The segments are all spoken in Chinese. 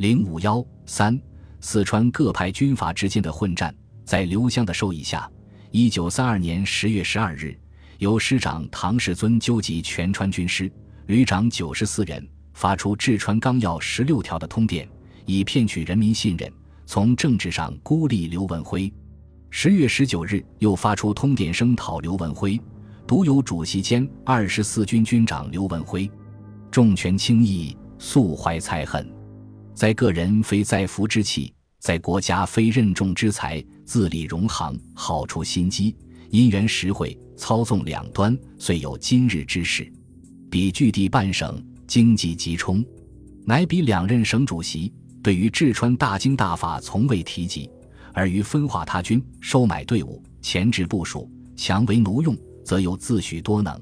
零五幺三，四川各派军阀之间的混战，在刘湘的授意下，一九三二年十月十二日，由师长唐世尊纠集全川军师、旅长九十四人，发出治川纲要十六条的通电，以骗取人民信任，从政治上孤立刘文辉。十月十九日，又发出通电声讨刘文辉，独有主席兼二十四军军长刘文辉，重权轻义，素怀才恨。在个人非在福之气，在国家非任重之才，自立荣行，好处心机，因缘实惠，操纵两端，遂有今日之事。比据地半省，经济急冲，乃比两任省主席对于治川大经大法从未提及，而于分化他军、收买队伍、前置部署、强为奴用，则有自诩多能。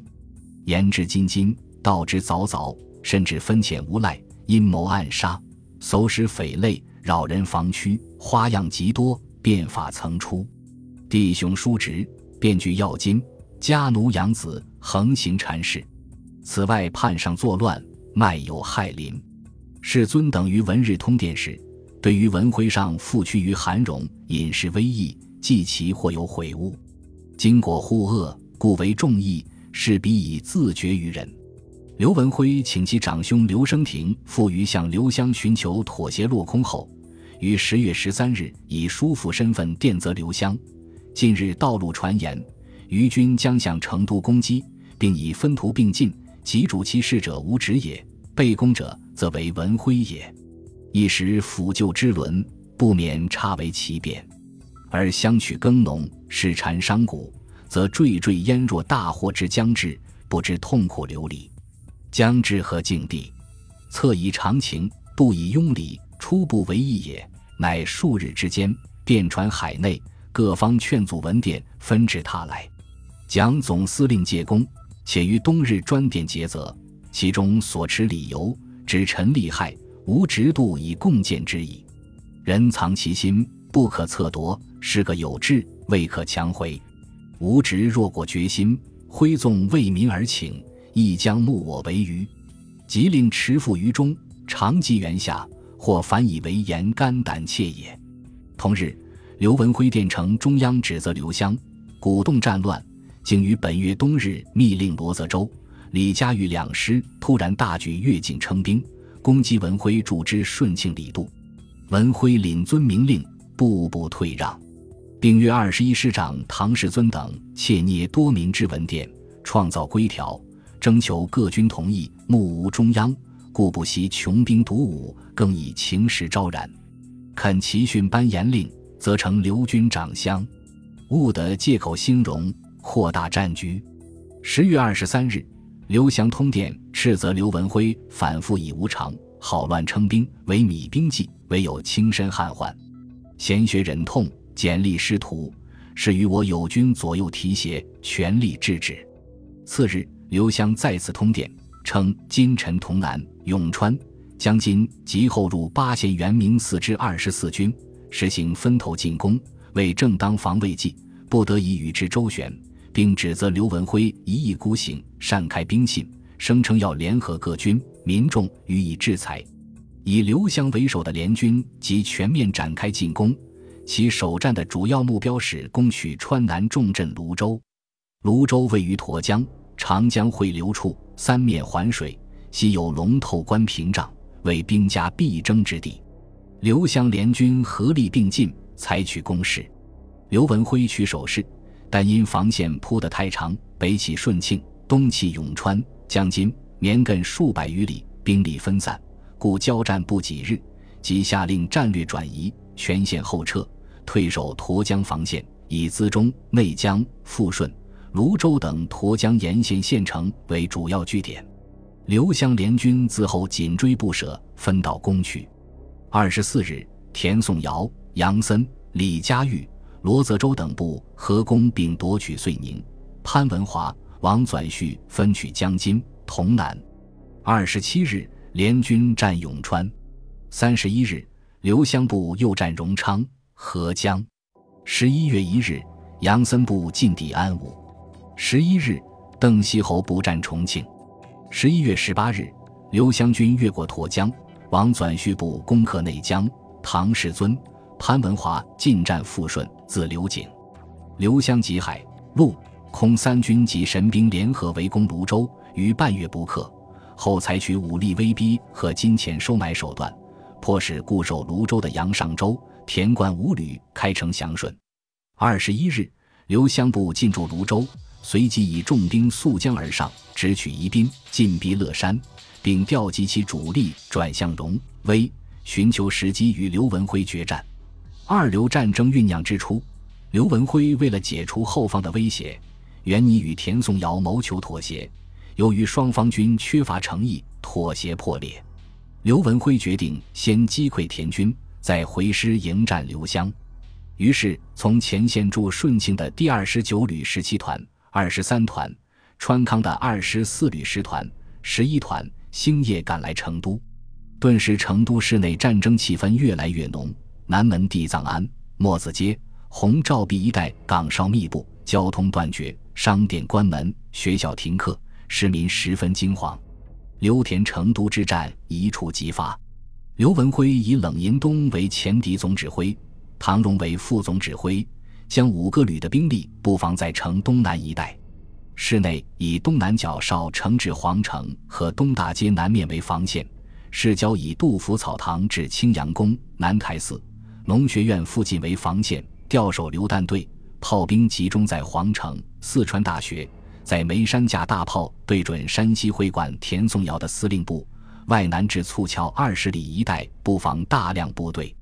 言之津津，道之凿凿，甚至分遣无赖，阴谋暗杀。搜拾匪类，扰人防区，花样极多，变法层出。弟兄叔侄，遍据要金，家奴养子，横行禅事。此外，叛上作乱，卖友害邻。世尊等于文日通电时，对于文徽上复屈于韩荣，隐示威仪，记其或有悔悟。经过护恶，故为众议，是彼以自绝于人。刘文辉请其长兄刘生廷赴于向刘湘寻求妥协落空后，于十月十三日以叔父身份电责刘湘：近日道路传言，余军将向成都攻击，并以分途并进，及主其事者无职也，被攻者则为文辉也。一时抚救之伦，不免差为其变；而相取耕农，视禅商贾，则惴惴焉若大祸之将至，不知痛苦流离。将至何境地？策以常情，不以庸礼，初不为意也。乃数日之间，便传海内各方劝阻文电，纷至沓来。蒋总司令借功，且于冬日专电诘责，其中所持理由，指臣利害，无直度以共建之意。人藏其心，不可测夺，是个有志，未可强回。吾直若果决心，挥纵为民而请。亦将目我为鱼，即令持负于中，长及原下，或反以为言肝胆怯也。同日，刘文辉电呈中央，指责刘湘鼓动战乱，竟于本月冬日密令罗泽州、李家玉两师突然大举越境称兵，攻击文辉驻之顺庆李渡。文辉领遵明令，步步退让，并约二十一师长唐世尊等窃捏多名之文电，创造规条。征求各军同意，目无中央，故不惜穷兵黩武，更以情势招然。肯齐训颁严令，则成刘军长相，务得借口兴荣，扩大战局。十月二十三日，刘翔通电斥责刘文辉反复以无常，好乱称兵，为米兵计，唯有轻身汉患，鲜血忍痛，简历师徒，是与我友军左右提携，全力制止。次日。刘湘再次通电，称今陈同南、永川、江津及后入八县元明四支二十四军，实行分头进攻，为正当防卫计，不得已与之周旋，并指责刘文辉一意孤行，擅开兵信，声称要联合各军民众予以制裁。以刘湘为首的联军即全面展开进攻，其首战的主要目标是攻取川南重镇泸州。泸州位于沱江。长江汇流处，三面环水，西有龙头关屏障，为兵家必争之地。刘湘联军合力并进，采取攻势。刘文辉取守势，但因防线铺得太长，北起顺庆，东起永川、江津，绵亘数百余里，兵力分散，故交战不几日，即下令战略转移，全线后撤，退守沱江防线，以资中、内江、富顺。泸州等沱江沿线县城为主要据点，刘湘联军自后紧追不舍，分道攻取。二十四日，田颂尧、杨森、李佳玉、罗泽洲等部合攻并夺取遂宁，潘文华、王纂绪分取江津、潼南。二十七日，联军占永川。三十一日，刘湘部又占荣昌、合江。十一月一日，杨森部进抵安武。十一日，邓锡侯不战重庆。十一月十八日，刘湘军越过沱江，王纂续部攻克内江，唐世尊、潘文华进占富顺，自刘井、刘湘及海陆空三军及神兵联合围攻泸州，逾半月不克。后采取武力威逼和金钱收买手段，迫使固守泸州的杨尚周、田贯五旅开城降顺。二十一日，刘湘部进驻泸州，随即以重兵溯江而上，直取宜宾，进逼乐山，并调集其主力转向荣威，寻求时机与刘文辉决战。二刘战争酝酿之初，刘文辉为了解除后方的威胁，原拟与田颂尧谋求妥协。由于双方军缺乏诚意，妥协破裂。刘文辉决定先击溃田军，再回师迎战刘湘。于是，从前线驻顺庆的第二十九旅十七团、二十三团、川康的二十四旅师团、十一团星夜赶来成都。顿时，成都市内战争气氛越来越浓。南门地藏庵、墨子街、红照壁一带岗哨密布，交通断绝，商店关门，学校停课。市民十分惊慌，刘田成都之战一触即发。刘文辉以冷银东为前敌总指挥，唐荣为副总指挥，将五个旅的兵力布防在城东南一带。市内以东南角少城至皇城和东大街南面为防线，市郊以杜甫草堂至青阳宫、南台寺、农学院附近为防线，调守榴弹队，炮兵集中在皇城、四川大学。在眉山架大炮对准山西会馆田颂尧的司令部，外南至簇桥二十里一带布防大量部队。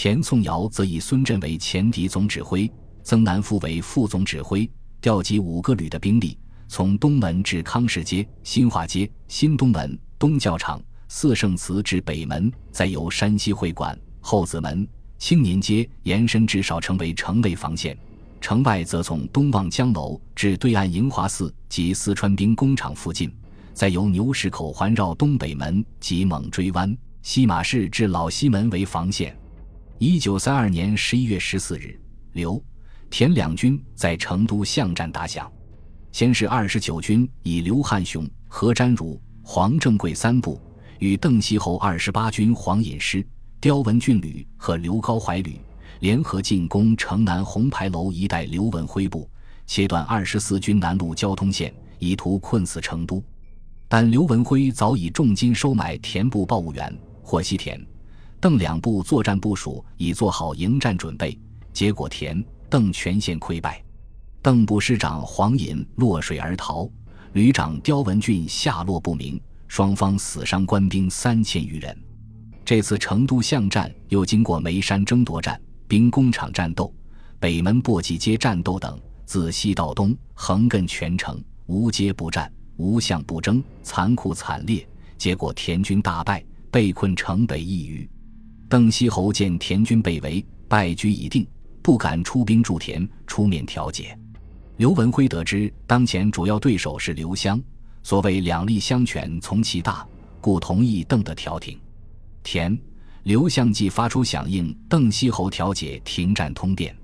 田颂尧则以孙震为前敌总指挥，曾南富为副总指挥，调集五个旅的兵力，从东门至康市街、新华街、新东门、东教场、四圣祠至北门，再由山西会馆、后子门、青年街延伸至少成为城内防线。城外则从东望江楼至对岸迎华寺及四川兵工厂附近，再由牛市口环绕东北门及猛追湾、西马市至老西门为防线。一九三二年十一月十四日，刘、田两军在成都巷战打响。先是二十九军以刘汉雄、何占儒、黄正贵三部，与邓锡侯二十八军黄隐师、刁文俊旅和刘高怀旅。联合进攻城南红牌楼一带，刘文辉部切断二十四军南路交通线，以图困死成都。但刘文辉早已重金收买田部报务员霍锡田、邓两部作战部署，已做好迎战准备。结果田、邓全线溃败，邓部师长黄隐落水而逃，旅长刁文俊下落不明，双方死伤官兵三千余人。这次成都巷战又经过眉山争夺战。兵工厂战斗、北门簸箕街战斗等，自西到东横亘全城，无街不战，无巷不争，残酷惨烈。结果田军大败，被困城北一隅。邓锡侯见田军被围，败局已定，不敢出兵助田，出面调解。刘文辉得知当前主要对手是刘湘，所谓两利相权从其大，故同意邓的调停。田。刘向即发出响应邓锡侯调解停战通电，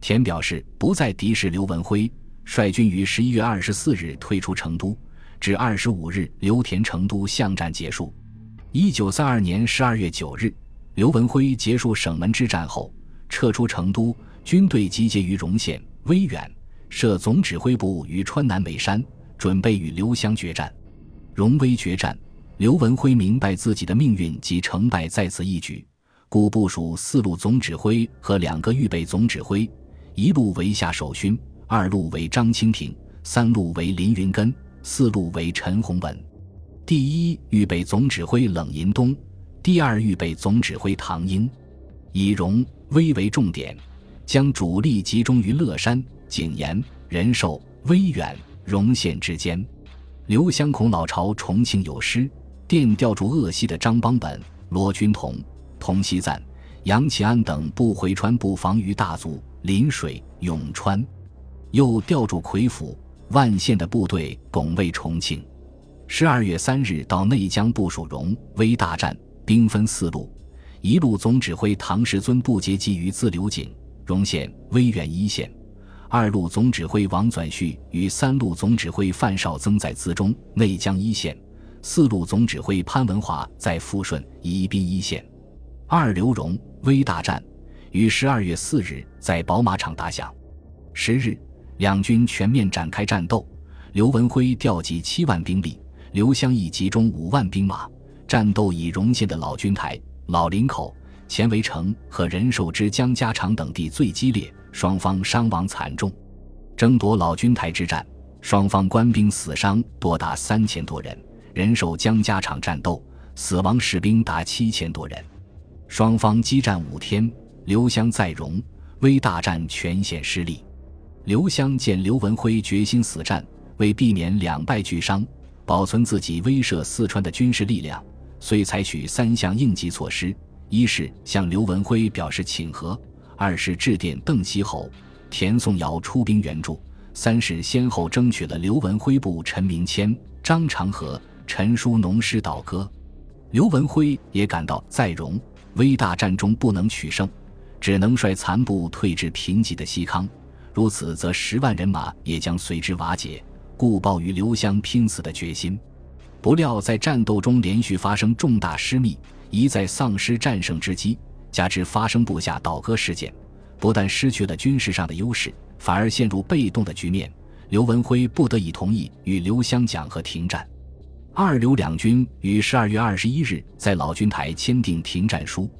田表示不再敌视刘文辉，率军于十一月二十四日退出成都，至二十五日刘田成都巷战结束。一九三二年十二月九日，刘文辉结束省门之战后，撤出成都，军队集结于荣县、威远，设总指挥部于川南眉山，准备与刘湘决战。荣威决战。刘文辉明白自己的命运及成败在此一举，故部署四路总指挥和两个预备总指挥，一路为夏守勋，二路为张清平，三路为林云根，四路为陈洪文。第一预备总指挥冷银东，第二预备总指挥唐英，以荣威为重点，将主力集中于乐山、景延、仁寿、威远、荣县之间。刘湘孔老巢重庆有失。电调驻鄂西的张邦本、罗君同、童锡赞、杨启安等部回川布防于大足、临水、永川，又调驻魁府、万县的部队拱卫重庆。十二月三日到内江部署荣威大战，兵分四路：一路总指挥唐世尊部结集于自流井、荣县、威远一线；二路总指挥王纂绪与三路总指挥范绍增在资中、内江一线。四路总指挥潘文华在富顺、宜宾一线。二刘荣威大战于十二月四日在宝马场打响。十日，两军全面展开战斗。刘文辉调集七万兵力，刘湘义集中五万兵马，战斗以荣县的老君台、老林口、前围城和仁寿之江家场等地最激烈，双方伤亡惨重。争夺老君台之战，双方官兵死伤多达三千多人；仁寿江家场战斗，死亡士兵达七千多人。双方激战五天，刘湘在荣威大战全线失利。刘湘见刘文辉决心死战。为避免两败俱伤，保存自己威慑四川的军事力量，遂采取三项应急措施：一是向刘文辉表示请和；二是致电邓锡侯、田颂尧出兵援助；三是先后争取了刘文辉部陈明谦、张长和、陈书农师倒戈。刘文辉也感到在荣威大战中不能取胜，只能率残部退至贫瘠的西康，如此则十万人马也将随之瓦解。故抱与刘湘拼死的决心，不料在战斗中连续发生重大失密，一再丧失战胜之机，加之发生部下倒戈事件，不但失去了军事上的优势，反而陷入被动的局面。刘文辉不得已同意与刘湘讲和停战。二刘两军于十二月二十一日在老君台签订停战书。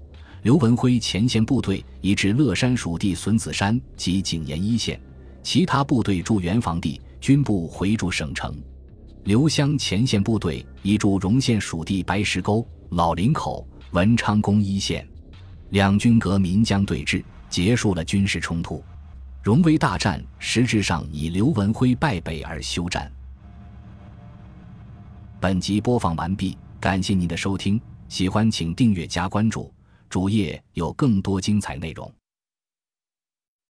刘文辉前线部队移至乐山属地笋子山及景延一线，其他部队驻原防地。军部回驻省城，刘湘前线部队移驻荣县属地白石沟、老林口、文昌宫一线，两军隔岷江对峙，结束了军事冲突。荣威大战实质上以刘文辉败北而休战。本集播放完毕，感谢您的收听，喜欢请订阅加关注，主页有更多精彩内容。